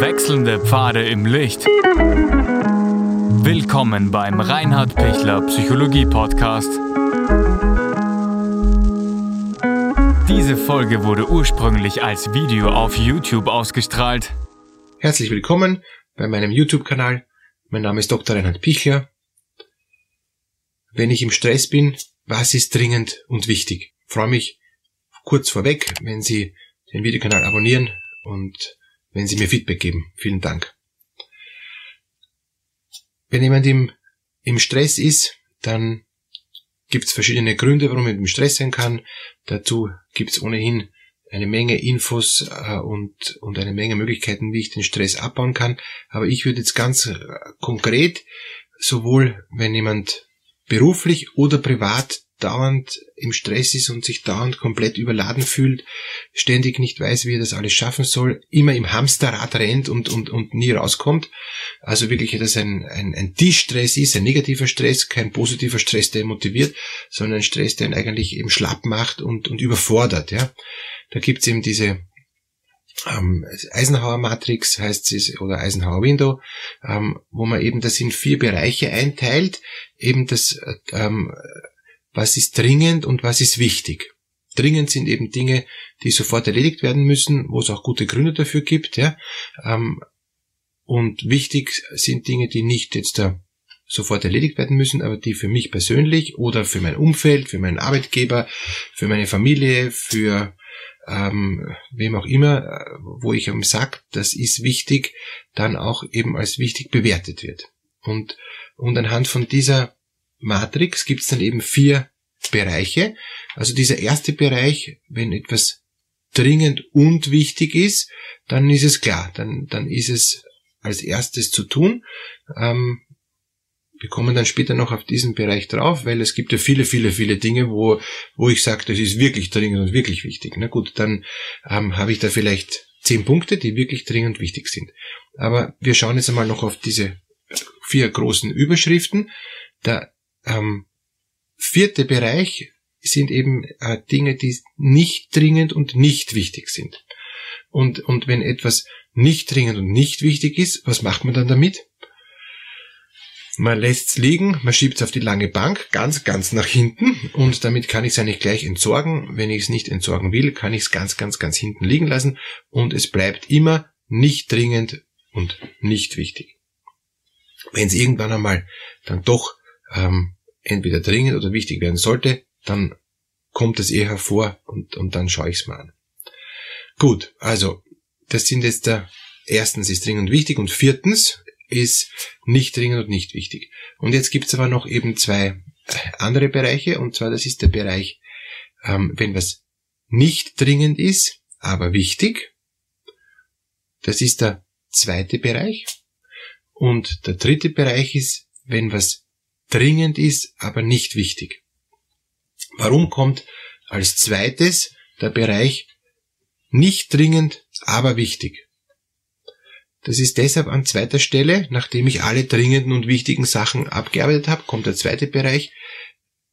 Wechselnde Pfade im Licht. Willkommen beim Reinhard Pichler Psychologie Podcast. Diese Folge wurde ursprünglich als Video auf YouTube ausgestrahlt. Herzlich willkommen bei meinem YouTube-Kanal. Mein Name ist Dr. Reinhard Pichler. Wenn ich im Stress bin, was ist dringend und wichtig? Ich freue mich kurz vorweg, wenn Sie den Videokanal abonnieren und wenn Sie mir Feedback geben. Vielen Dank. Wenn jemand im, im Stress ist, dann gibt es verschiedene Gründe, warum er im Stress sein kann. Dazu gibt es ohnehin eine Menge Infos äh, und, und eine Menge Möglichkeiten, wie ich den Stress abbauen kann. Aber ich würde jetzt ganz äh, konkret, sowohl wenn jemand beruflich oder privat dauernd im Stress ist und sich dauernd komplett überladen fühlt, ständig nicht weiß, wie er das alles schaffen soll, immer im Hamsterrad rennt und, und, und nie rauskommt. Also wirklich, dass ein, ein, ein Distress ist, ein negativer Stress, kein positiver Stress, der motiviert, sondern ein Stress, der ihn eigentlich eben schlapp macht und, und überfordert. Ja. Da gibt's eben diese ähm, Eisenhower Matrix heißt es oder Eisenhower Window, ähm, wo man eben das in vier Bereiche einteilt, eben das ähm, was ist dringend und was ist wichtig. Dringend sind eben Dinge, die sofort erledigt werden müssen, wo es auch gute Gründe dafür gibt. Ja. Ähm, und wichtig sind Dinge, die nicht jetzt da sofort erledigt werden müssen, aber die für mich persönlich oder für mein Umfeld, für meinen Arbeitgeber, für meine Familie, für ähm, wem auch immer, äh, wo ich ihm sage, das ist wichtig, dann auch eben als wichtig bewertet wird. Und, und anhand von dieser Matrix gibt es dann eben vier Bereiche. Also dieser erste Bereich, wenn etwas dringend und wichtig ist, dann ist es klar, dann, dann ist es als erstes zu tun. Ähm, wir kommen dann später noch auf diesen Bereich drauf, weil es gibt ja viele, viele, viele Dinge, wo, wo ich sage, das ist wirklich dringend und wirklich wichtig. Na gut, dann ähm, habe ich da vielleicht zehn Punkte, die wirklich dringend wichtig sind. Aber wir schauen jetzt einmal noch auf diese vier großen Überschriften. Der ähm, vierte Bereich sind eben äh, Dinge, die nicht dringend und nicht wichtig sind. Und, und wenn etwas nicht dringend und nicht wichtig ist, was macht man dann damit? Man lässt es liegen, man schiebt es auf die lange Bank, ganz, ganz nach hinten und damit kann ich es eigentlich gleich entsorgen. Wenn ich es nicht entsorgen will, kann ich es ganz, ganz, ganz hinten liegen lassen und es bleibt immer nicht dringend und nicht wichtig. Wenn es irgendwann einmal dann doch ähm, entweder dringend oder wichtig werden sollte, dann kommt es eher hervor und, und dann schaue ich es mal an. Gut, also das sind jetzt der erstens ist dringend wichtig und viertens ist nicht dringend und nicht wichtig. Und jetzt gibt's aber noch eben zwei andere Bereiche und zwar das ist der Bereich, ähm, wenn was nicht dringend ist, aber wichtig. Das ist der zweite Bereich. Und der dritte Bereich ist, wenn was dringend ist, aber nicht wichtig. Warum kommt als zweites der Bereich nicht dringend, aber wichtig? Das ist deshalb an zweiter Stelle, nachdem ich alle dringenden und wichtigen Sachen abgearbeitet habe, kommt der zweite Bereich.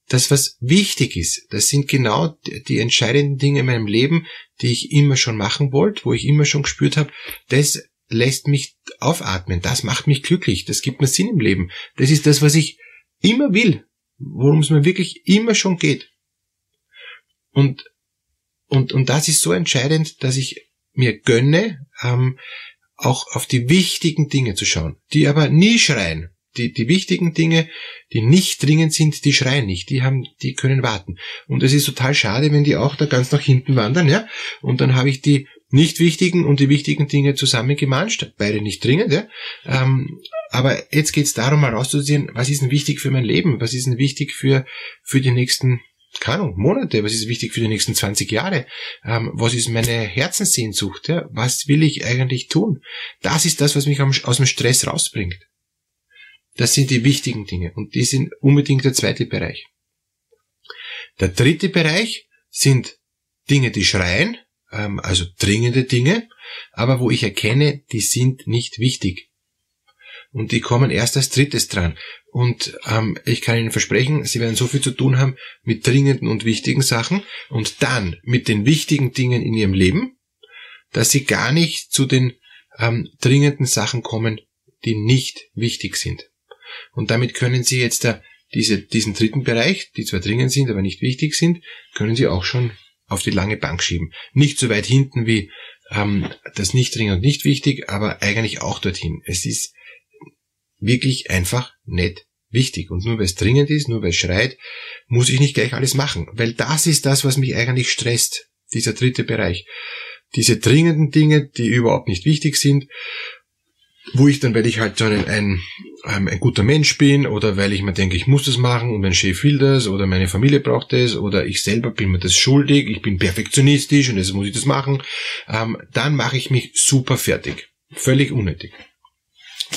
Das, was wichtig ist, das sind genau die entscheidenden Dinge in meinem Leben, die ich immer schon machen wollte, wo ich immer schon gespürt habe, das lässt mich aufatmen, das macht mich glücklich, das gibt mir Sinn im Leben. Das ist das, was ich immer will, worum es mir wirklich immer schon geht. Und, und, und das ist so entscheidend, dass ich mir gönne, ähm, auch auf die wichtigen Dinge zu schauen, die aber nie schreien. Die, die wichtigen Dinge, die nicht dringend sind, die schreien nicht, die haben, die können warten. Und es ist total schade, wenn die auch da ganz nach hinten wandern, ja. Und dann habe ich die nicht wichtigen und die wichtigen Dinge zusammengemanscht, beide nicht dringend, ja. Ähm, aber jetzt geht es darum, mal rauszusehen, was ist denn wichtig für mein Leben? Was ist denn wichtig für, für die nächsten, keine Ahnung, Monate? Was ist wichtig für die nächsten 20 Jahre? Ähm, was ist meine Herzenssehnsucht? Ja? Was will ich eigentlich tun? Das ist das, was mich aus dem Stress rausbringt. Das sind die wichtigen Dinge und die sind unbedingt der zweite Bereich. Der dritte Bereich sind Dinge, die schreien, ähm, also dringende Dinge, aber wo ich erkenne, die sind nicht wichtig. Und die kommen erst als drittes dran. Und ähm, ich kann Ihnen versprechen, Sie werden so viel zu tun haben mit dringenden und wichtigen Sachen und dann mit den wichtigen Dingen in Ihrem Leben, dass Sie gar nicht zu den ähm, dringenden Sachen kommen, die nicht wichtig sind. Und damit können Sie jetzt da diese, diesen dritten Bereich, die zwar dringend sind, aber nicht wichtig sind, können Sie auch schon auf die lange Bank schieben. Nicht so weit hinten wie ähm, das nicht dringend und nicht wichtig, aber eigentlich auch dorthin. Es ist wirklich einfach nicht wichtig. Und nur weil es dringend ist, nur weil es schreit, muss ich nicht gleich alles machen. Weil das ist das, was mich eigentlich stresst. Dieser dritte Bereich. Diese dringenden Dinge, die überhaupt nicht wichtig sind, wo ich dann, weil ich halt so ein, ein, ähm, ein guter Mensch bin oder weil ich mir denke, ich muss das machen und mein Chef will das oder meine Familie braucht das oder ich selber bin mir das schuldig, ich bin perfektionistisch und deshalb muss ich das machen, ähm, dann mache ich mich super fertig. Völlig unnötig.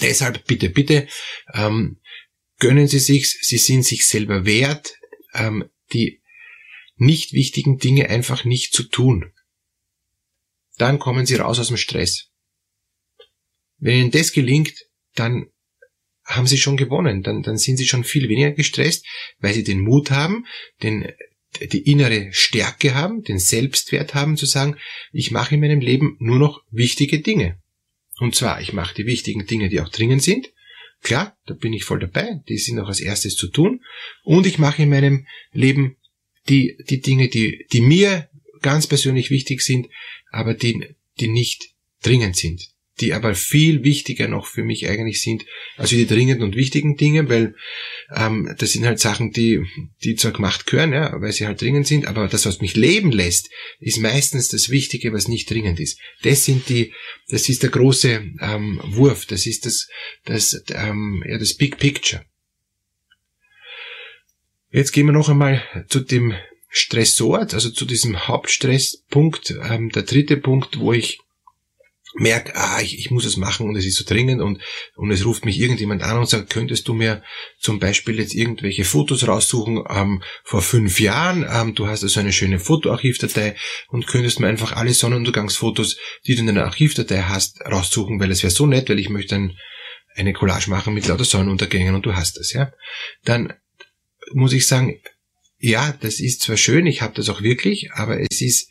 Deshalb bitte, bitte, ähm, gönnen Sie sich, Sie sind sich selber wert, ähm, die nicht wichtigen Dinge einfach nicht zu tun. Dann kommen Sie raus aus dem Stress. Wenn Ihnen das gelingt, dann haben Sie schon gewonnen, dann, dann sind Sie schon viel weniger gestresst, weil Sie den Mut haben, den, die innere Stärke haben, den Selbstwert haben zu sagen, ich mache in meinem Leben nur noch wichtige Dinge. Und zwar, ich mache die wichtigen Dinge, die auch dringend sind. Klar, da bin ich voll dabei, die sind auch als erstes zu tun. Und ich mache in meinem Leben die, die Dinge, die, die mir ganz persönlich wichtig sind, aber die, die nicht dringend sind, die aber viel wichtiger noch für mich eigentlich sind, also die dringenden und wichtigen Dinge, weil ähm, das sind halt Sachen, die, die zwar gemacht gehören, ja, weil sie halt dringend sind, aber das, was mich leben lässt, ist meistens das Wichtige, was nicht dringend ist. Das sind die, das ist der große ähm, Wurf, das ist das, das, ähm, ja, das Big Picture. Jetzt gehen wir noch einmal zu dem Stressort, also zu diesem Hauptstresspunkt, ähm, der dritte Punkt, wo ich merke, ah, ich, ich muss es machen und es ist so dringend und, und es ruft mich irgendjemand an und sagt, könntest du mir zum Beispiel jetzt irgendwelche Fotos raussuchen ähm, vor fünf Jahren, ähm, du hast also eine schöne Fotoarchivdatei und könntest mir einfach alle Sonnenuntergangsfotos, die du in deiner Archivdatei hast, raussuchen, weil es wäre so nett, weil ich möchte ein, eine Collage machen mit lauter Sonnenuntergängen und du hast das, ja. Dann muss ich sagen, ja, das ist zwar schön, ich habe das auch wirklich, aber es ist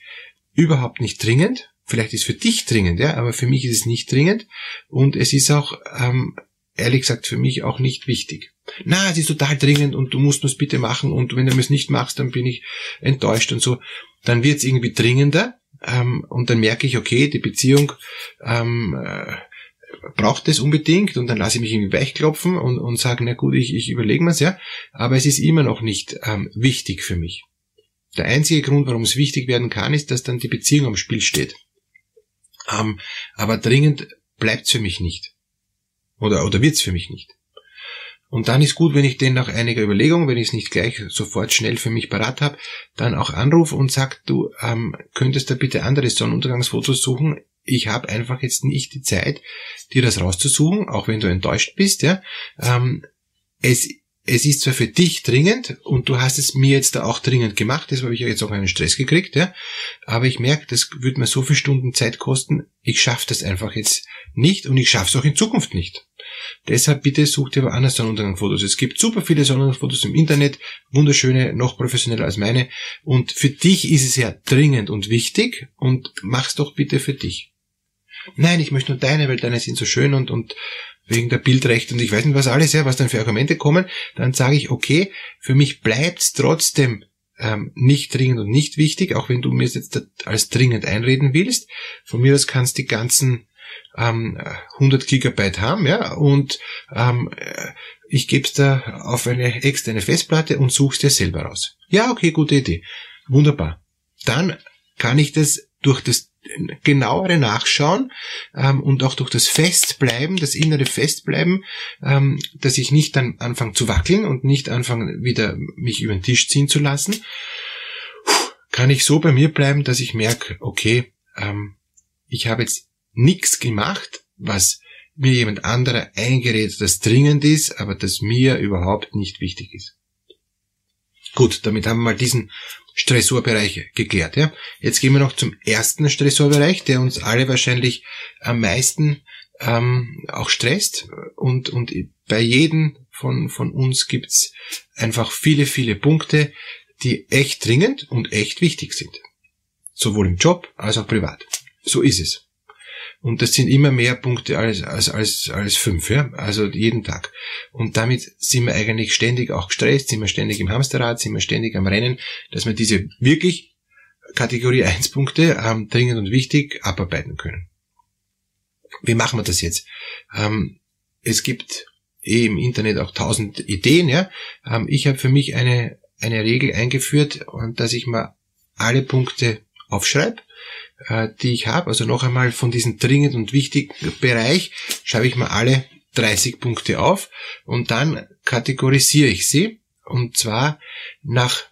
überhaupt nicht dringend Vielleicht ist für dich dringend, ja, aber für mich ist es nicht dringend und es ist auch, ähm, ehrlich gesagt, für mich auch nicht wichtig. Na, es ist total dringend und du musst es bitte machen und wenn du es nicht machst, dann bin ich enttäuscht und so. Dann wird es irgendwie dringender ähm, und dann merke ich, okay, die Beziehung ähm, äh, braucht es unbedingt und dann lasse ich mich irgendwie weichklopfen und, und sage, na gut, ich, ich überlege mir's, ja, aber es ist immer noch nicht ähm, wichtig für mich. Der einzige Grund, warum es wichtig werden kann, ist, dass dann die Beziehung am Spiel steht. Ähm, aber dringend bleibt's für mich nicht. Oder, oder wird's für mich nicht. Und dann ist gut, wenn ich den nach einiger Überlegung, wenn ich es nicht gleich sofort schnell für mich parat habe, dann auch anrufe und sag, du ähm, könntest da bitte andere Sonnenuntergangsfotos suchen. Ich habe einfach jetzt nicht die Zeit, dir das rauszusuchen, auch wenn du enttäuscht bist. Ja, ähm, es es ist zwar für dich dringend und du hast es mir jetzt da auch dringend gemacht, deshalb habe ich ja jetzt auch einen Stress gekriegt, ja. Aber ich merke, das würde mir so viele Stunden Zeit kosten, ich schaffe das einfach jetzt nicht und ich schaffe es auch in Zukunft nicht. Deshalb bitte such dir aber anders Sonnenuntergangsfotos. Es gibt super viele Sonnenuntergangsfotos im Internet, wunderschöne, noch professioneller als meine. Und für dich ist es ja dringend und wichtig und mach's doch bitte für dich. Nein, ich möchte nur deine, weil deine sind so schön und, und wegen der Bildrechte und ich weiß nicht was alles, ja, was dann für Argumente kommen, dann sage ich, okay, für mich bleibt's trotzdem ähm, nicht dringend und nicht wichtig, auch wenn du mir jetzt als dringend einreden willst. Von mir aus kannst die ganzen ähm, 100 Gigabyte haben, ja, und ähm, ich gebe es da auf eine externe Festplatte und such's dir selber raus. Ja, okay, gute Idee. Wunderbar. Dann kann ich das durch das genauere Nachschauen ähm, und auch durch das Festbleiben, das innere Festbleiben, ähm, dass ich nicht dann anfange zu wackeln und nicht anfange wieder mich über den Tisch ziehen zu lassen, kann ich so bei mir bleiben, dass ich merke, okay, ähm, ich habe jetzt nichts gemacht, was mir jemand anderer eingeredet, das dringend ist, aber das mir überhaupt nicht wichtig ist. Gut, damit haben wir mal diesen Stressorbereich geklärt. Ja? Jetzt gehen wir noch zum ersten Stressorbereich, der uns alle wahrscheinlich am meisten ähm, auch stresst. Und, und bei jedem von, von uns gibt's einfach viele, viele Punkte, die echt dringend und echt wichtig sind. Sowohl im Job als auch privat. So ist es. Und das sind immer mehr Punkte als, als, als, als fünf, ja? also jeden Tag. Und damit sind wir eigentlich ständig auch gestresst, sind wir ständig im Hamsterrad, sind wir ständig am Rennen, dass wir diese wirklich Kategorie 1 Punkte ähm, dringend und wichtig abarbeiten können. Wie machen wir das jetzt? Ähm, es gibt eh im Internet auch tausend Ideen. Ja? Ähm, ich habe für mich eine, eine Regel eingeführt, dass ich mal alle Punkte aufschreibe, äh, die ich habe. Also noch einmal von diesem dringend und wichtigen Bereich schreibe ich mal alle 30 Punkte auf und dann kategorisiere ich sie. Und zwar nach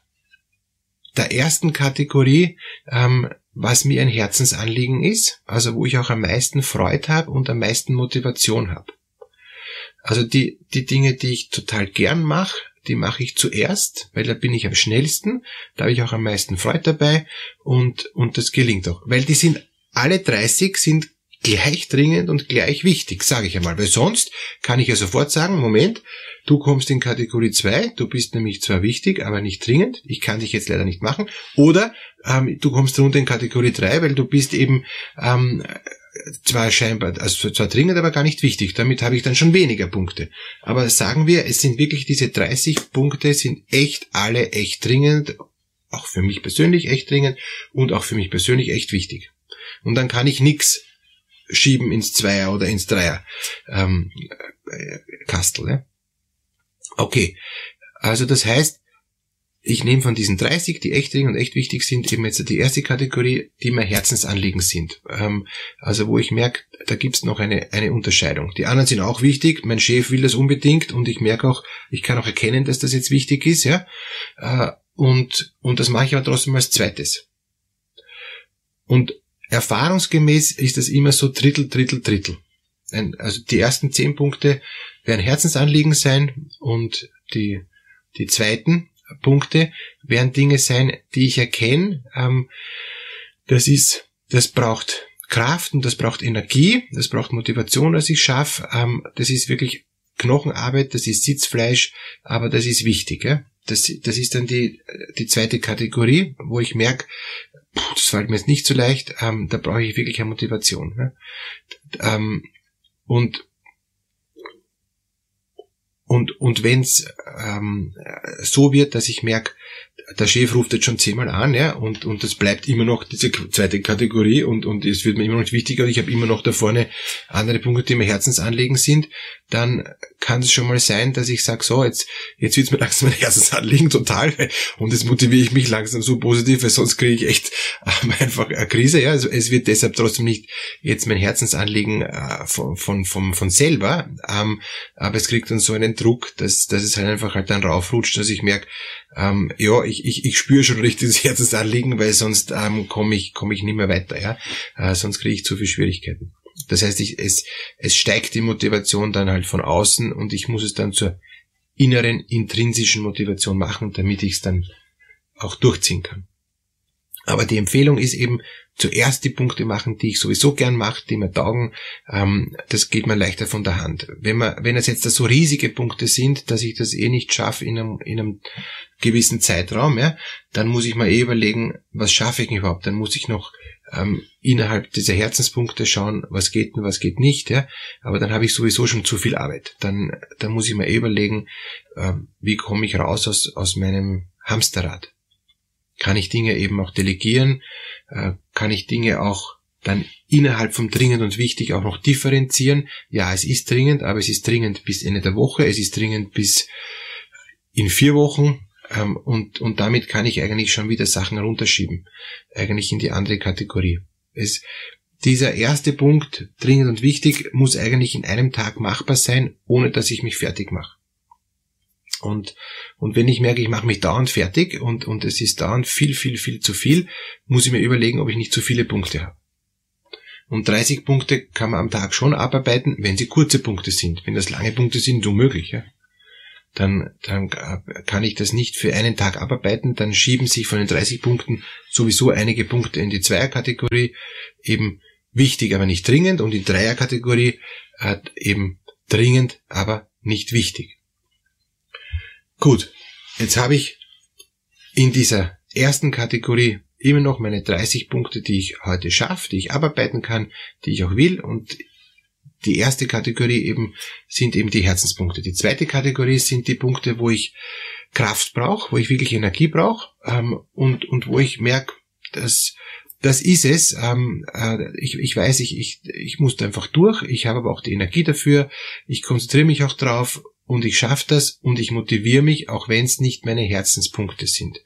der ersten Kategorie, ähm, was mir ein Herzensanliegen ist, also wo ich auch am meisten Freude habe und am meisten Motivation habe. Also die, die Dinge, die ich total gern mache, die mache ich zuerst, weil da bin ich am schnellsten, da habe ich auch am meisten Freude dabei und, und das gelingt auch. Weil die sind, alle 30 sind gleich dringend und gleich wichtig, sage ich einmal. Weil sonst kann ich ja sofort sagen, Moment, du kommst in Kategorie 2, du bist nämlich zwar wichtig, aber nicht dringend, ich kann dich jetzt leider nicht machen. Oder ähm, du kommst runter in Kategorie 3, weil du bist eben ähm, zwar scheinbar, also zwar dringend, aber gar nicht wichtig. Damit habe ich dann schon weniger Punkte. Aber sagen wir, es sind wirklich diese 30 Punkte, sind echt alle echt dringend, auch für mich persönlich echt dringend und auch für mich persönlich echt wichtig. Und dann kann ich nix schieben ins Zweier oder ins Dreier ähm, äh, Kastel. Ja? Okay, also das heißt, ich nehme von diesen 30, die echt dringend und echt wichtig sind, eben jetzt die erste Kategorie, die mir Herzensanliegen sind. Ähm, also wo ich merke, da gibt's noch eine, eine Unterscheidung. Die anderen sind auch wichtig, mein Chef will das unbedingt und ich merke auch, ich kann auch erkennen, dass das jetzt wichtig ist, ja. Äh, und, und das mache ich aber trotzdem als zweites. Und erfahrungsgemäß ist das immer so Drittel, Drittel, Drittel. Also die ersten zehn Punkte werden Herzensanliegen sein und die, die zweiten Punkte werden Dinge sein, die ich erkenne. Ähm, das ist, das braucht Kraft und das braucht Energie, das braucht Motivation, dass ich schaffe. Ähm, das ist wirklich Knochenarbeit, das ist Sitzfleisch, aber das ist wichtig. Ja? Das, das ist dann die, die zweite Kategorie, wo ich merke, das fällt mir jetzt nicht so leicht, ähm, da brauche ich wirklich eine Motivation. Ja? Ähm, und und, und wenn es ähm, so wird, dass ich merke, der Chef ruft jetzt schon zehnmal an, ja, und, und das bleibt immer noch diese zweite Kategorie und, und es wird mir immer noch wichtiger und ich habe immer noch da vorne andere Punkte, die mir Herzensanliegen sind, dann kann es schon mal sein, dass ich sage, so, jetzt, jetzt wird mir langsam mein Herzensanliegen total und jetzt motiviere ich mich langsam so positiv, weil sonst kriege ich echt ähm, einfach eine Krise, ja, also es wird deshalb trotzdem nicht jetzt mein Herzensanliegen äh, von, von, von, von selber, ähm, aber es kriegt dann so einen Druck, dass, dass es halt einfach halt dann raufrutscht, dass ich merke, ähm, ja, ich, ich, ich spüre schon richtig das Herzensanliegen, weil sonst ähm, komme ich, komm ich nicht mehr weiter, ja. Äh, sonst kriege ich zu viel Schwierigkeiten. Das heißt, ich, es, es steigt die Motivation dann halt von außen und ich muss es dann zur inneren, intrinsischen Motivation machen, damit ich es dann auch durchziehen kann. Aber die Empfehlung ist eben, zuerst die Punkte machen, die ich sowieso gern mache, die mir taugen, ähm, das geht mir leichter von der Hand. Wenn man, wenn es jetzt so riesige Punkte sind, dass ich das eh nicht schaffe in einem, in einem gewissen Zeitraum, ja, dann muss ich mir eh überlegen, was schaffe ich überhaupt? Dann muss ich noch ähm, innerhalb dieser Herzenspunkte schauen, was geht und was geht nicht, ja. Aber dann habe ich sowieso schon zu viel Arbeit. Dann, dann muss ich mir eh überlegen, äh, wie komme ich raus aus, aus meinem Hamsterrad. Kann ich Dinge eben auch delegieren? Äh, kann ich Dinge auch dann innerhalb vom dringend und wichtig auch noch differenzieren. Ja, es ist dringend, aber es ist dringend bis Ende der Woche, es ist dringend bis in vier Wochen ähm, und, und damit kann ich eigentlich schon wieder Sachen runterschieben, eigentlich in die andere Kategorie. Es, dieser erste Punkt, dringend und wichtig, muss eigentlich in einem Tag machbar sein, ohne dass ich mich fertig mache. Und, und wenn ich merke, ich mache mich dauernd fertig und, und es ist dauernd viel, viel, viel zu viel, muss ich mir überlegen, ob ich nicht zu viele Punkte habe. Und 30 Punkte kann man am Tag schon abarbeiten, wenn sie kurze Punkte sind. Wenn das lange Punkte sind, unmöglich. Ja? Dann, dann kann ich das nicht für einen Tag abarbeiten. Dann schieben sich von den 30 Punkten sowieso einige Punkte in die Zweierkategorie. Eben wichtig, aber nicht dringend. Und die Dreierkategorie hat eben dringend, aber nicht wichtig. Gut, jetzt habe ich in dieser ersten Kategorie immer noch meine 30 Punkte, die ich heute schaffe, die ich abarbeiten kann, die ich auch will und die erste Kategorie eben sind eben die Herzenspunkte. Die zweite Kategorie sind die Punkte, wo ich Kraft brauche, wo ich wirklich Energie brauche ähm, und, und wo ich merke, dass das ist es. Ähm, äh, ich, ich weiß, ich, ich, ich muss da einfach durch. Ich habe aber auch die Energie dafür. Ich konzentriere mich auch drauf und ich schaffe das und ich motiviere mich, auch wenn es nicht meine Herzenspunkte sind.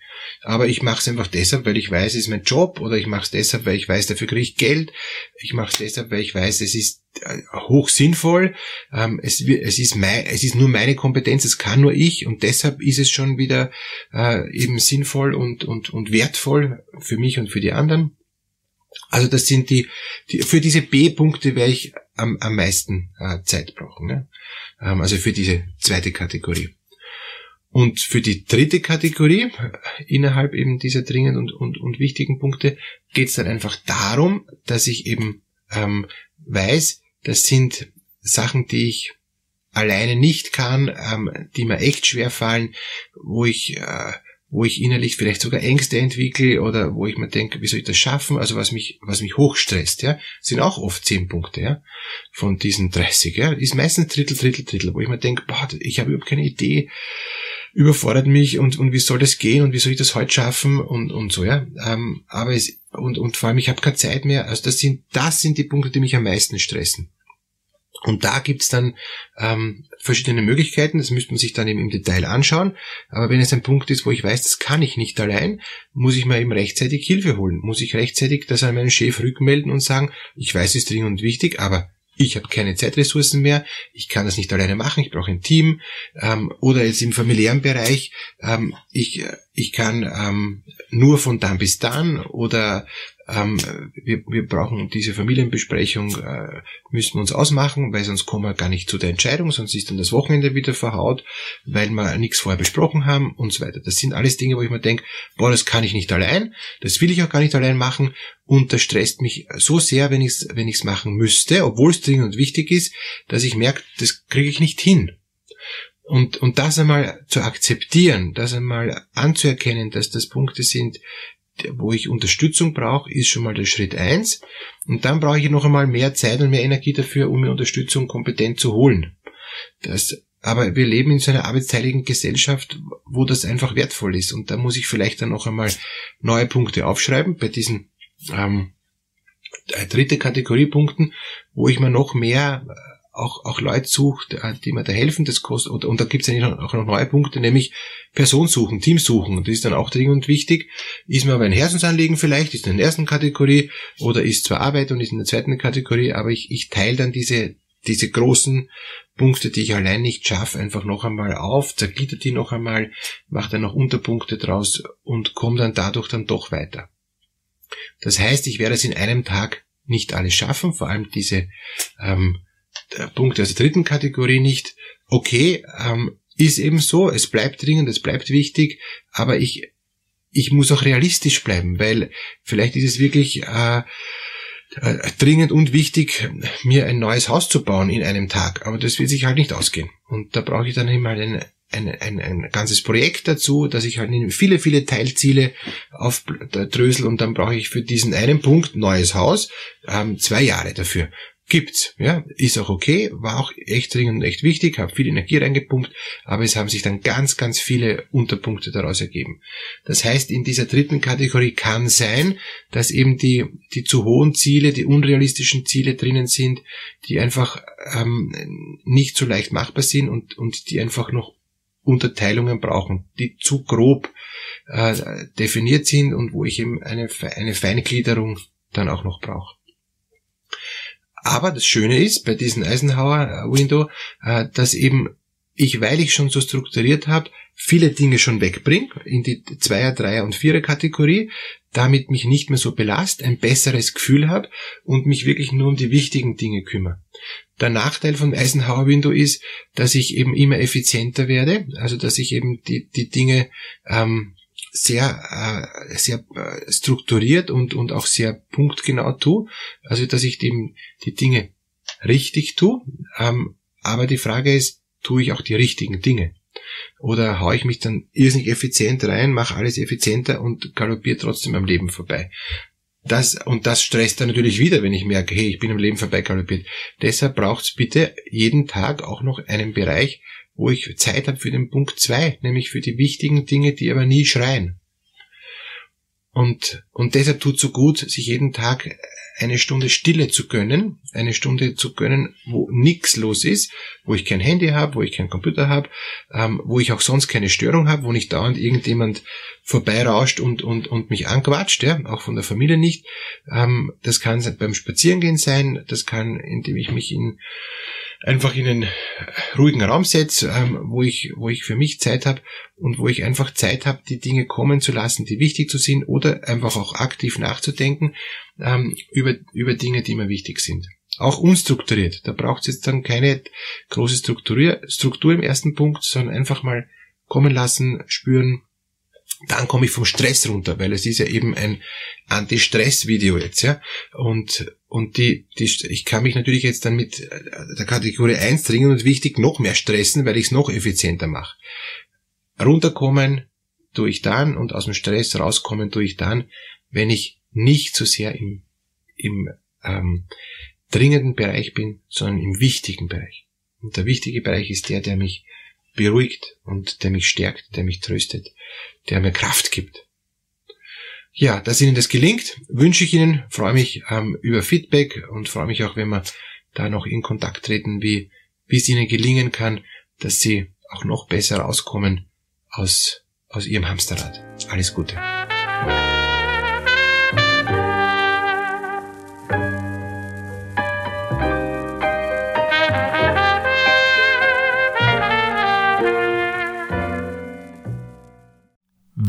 Aber ich mache es einfach deshalb, weil ich weiß, es ist mein Job oder ich mache es deshalb, weil ich weiß, dafür kriege ich Geld. Ich mache es deshalb, weil ich weiß, es ist äh, hoch sinnvoll. Ähm, es, es, ist mein, es ist nur meine Kompetenz, es kann nur ich und deshalb ist es schon wieder äh, eben sinnvoll und, und, und wertvoll für mich und für die anderen. Also das sind die, die für diese B-Punkte werde ich am, am meisten äh, Zeit brauchen. Ne? Ähm, also für diese zweite Kategorie. Und für die dritte Kategorie, äh, innerhalb eben dieser dringend und, und, und wichtigen Punkte, geht es dann einfach darum, dass ich eben ähm, weiß, das sind Sachen, die ich alleine nicht kann, ähm, die mir echt schwer fallen, wo ich äh, wo ich innerlich vielleicht sogar Ängste entwickle oder wo ich mir denke, wie soll ich das schaffen? Also was mich, was mich hochstresst, ja, sind auch oft zehn Punkte, ja, von diesen 30, ja, ist meistens Drittel, Drittel, Drittel, wo ich mir denke, boah, ich habe überhaupt keine Idee, überfordert mich und, und wie soll das gehen und wie soll ich das heute schaffen und, und so, ja. Ähm, aber es, und, und vor allem, ich habe keine Zeit mehr. Also das sind, das sind die Punkte, die mich am meisten stressen. Und da gibt's dann ähm, verschiedene Möglichkeiten, das müsste man sich dann eben im Detail anschauen. Aber wenn es ein Punkt ist, wo ich weiß, das kann ich nicht allein, muss ich mir eben rechtzeitig Hilfe holen. Muss ich rechtzeitig das an meinen Chef rückmelden und sagen, ich weiß, es ist dringend wichtig, aber ich habe keine Zeitressourcen mehr, ich kann das nicht alleine machen, ich brauche ein Team. Ähm, oder jetzt im familiären Bereich, ähm, ich, ich kann ähm, nur von dann bis dann oder ähm, wir, wir brauchen diese Familienbesprechung, äh, müssen uns ausmachen, weil sonst kommen wir gar nicht zu der Entscheidung, sonst ist dann das Wochenende wieder verhaut, weil wir nichts vorher besprochen haben und so weiter. Das sind alles Dinge, wo ich mir denke, boah, das kann ich nicht allein, das will ich auch gar nicht allein machen und das stresst mich so sehr, wenn ich es wenn ich's machen müsste, obwohl es dringend und wichtig ist, dass ich merke, das kriege ich nicht hin. Und, und das einmal zu akzeptieren, das einmal anzuerkennen, dass das Punkte sind, wo ich Unterstützung brauche, ist schon mal der Schritt eins. Und dann brauche ich noch einmal mehr Zeit und mehr Energie dafür, um mir Unterstützung kompetent zu holen. Das, aber wir leben in so einer arbeitsteiligen Gesellschaft, wo das einfach wertvoll ist. Und da muss ich vielleicht dann noch einmal neue Punkte aufschreiben bei diesen ähm, dritte Kategorie Punkten, wo ich mir noch mehr auch, auch Leute sucht, äh, die mir da helfen. Das kostet, und, und da gibt es eigentlich auch noch neue Punkte, nämlich Person suchen, Team suchen. Das ist dann auch dringend wichtig. Ist mir aber ein Herzensanliegen vielleicht, ist in der ersten Kategorie oder ist zwar Arbeit und ist in der zweiten Kategorie, aber ich, ich teile dann diese, diese großen Punkte, die ich allein nicht schaffe, einfach noch einmal auf, zerglieder die noch einmal, mache dann noch Unterpunkte draus und komme dann dadurch dann doch weiter. Das heißt, ich werde es in einem Tag nicht alles schaffen, vor allem diese ähm, Punkte aus der dritten Kategorie nicht. Okay, ähm, ist eben so, es bleibt dringend, es bleibt wichtig, aber ich, ich muss auch realistisch bleiben, weil vielleicht ist es wirklich äh, äh, dringend und wichtig, mir ein neues Haus zu bauen in einem Tag, aber das wird sich halt nicht ausgehen. Und da brauche ich dann eben halt ein, ein, ein, ein ganzes Projekt dazu, dass ich halt viele, viele Teilziele aufdrösel und dann brauche ich für diesen einen Punkt neues Haus ähm, zwei Jahre dafür gibt's, ja, ist auch okay, war auch echt dringend und echt wichtig, habe viel Energie reingepumpt, aber es haben sich dann ganz, ganz viele Unterpunkte daraus ergeben. Das heißt, in dieser dritten Kategorie kann sein, dass eben die, die zu hohen Ziele, die unrealistischen Ziele drinnen sind, die einfach ähm, nicht so leicht machbar sind und, und die einfach noch Unterteilungen brauchen, die zu grob äh, definiert sind und wo ich eben eine, eine Feingliederung dann auch noch brauche. Aber das Schöne ist bei diesem Eisenhower Window, äh, dass eben ich, weil ich schon so strukturiert habe, viele Dinge schon wegbringe in die Zweier-, Dreier- und Vierer-Kategorie, damit mich nicht mehr so belast, ein besseres Gefühl habe und mich wirklich nur um die wichtigen Dinge kümmere. Der Nachteil von Eisenhower Window ist, dass ich eben immer effizienter werde, also dass ich eben die, die Dinge ähm, sehr, äh, sehr äh, strukturiert und, und auch sehr punktgenau tue. Also, dass ich dem, die Dinge richtig tue. Ähm, aber die Frage ist, tue ich auch die richtigen Dinge? Oder haue ich mich dann irrsinnig effizient rein, mache alles effizienter und galoppiere trotzdem am Leben vorbei. Das, und das stresst dann natürlich wieder, wenn ich merke, hey, ich bin am Leben vorbei galoppiert. Deshalb braucht es bitte jeden Tag auch noch einen Bereich, wo ich Zeit habe für den Punkt zwei, nämlich für die wichtigen Dinge, die aber nie schreien. Und, und deshalb tut so gut, sich jeden Tag eine Stunde Stille zu gönnen, eine Stunde zu gönnen, wo nichts los ist, wo ich kein Handy habe, wo ich keinen Computer habe, ähm, wo ich auch sonst keine Störung habe, wo nicht dauernd irgendjemand vorbeirauscht und, und, und mich anquatscht, ja, auch von der Familie nicht. Ähm, das kann beim Spazierengehen sein, das kann, indem ich mich in einfach in einen ruhigen Raum setze, ähm, wo ich, wo ich für mich Zeit habe und wo ich einfach Zeit habe, die Dinge kommen zu lassen, die wichtig zu sind oder einfach auch aktiv nachzudenken ähm, über, über Dinge, die mir wichtig sind. Auch unstrukturiert. Da braucht es jetzt dann keine große Struktur, Struktur im ersten Punkt, sondern einfach mal kommen lassen, spüren, dann komme ich vom Stress runter, weil es ist ja eben ein Anti-Stress-Video jetzt, ja. Und, und die, die, ich kann mich natürlich jetzt dann mit äh, der Kategorie 1 dringend und wichtig noch mehr stressen, weil ich es noch effizienter mache. Runterkommen tue ich dann und aus dem Stress rauskommen tue ich dann, wenn ich nicht so sehr im, im ähm, dringenden Bereich bin, sondern im wichtigen Bereich. Und der wichtige Bereich ist der, der mich beruhigt und der mich stärkt, der mich tröstet, der mir Kraft gibt. Ja, dass Ihnen das gelingt, wünsche ich Ihnen, freue mich ähm, über Feedback und freue mich auch, wenn wir da noch in Kontakt treten, wie, wie es Ihnen gelingen kann, dass Sie auch noch besser rauskommen aus, aus Ihrem Hamsterrad. Alles Gute.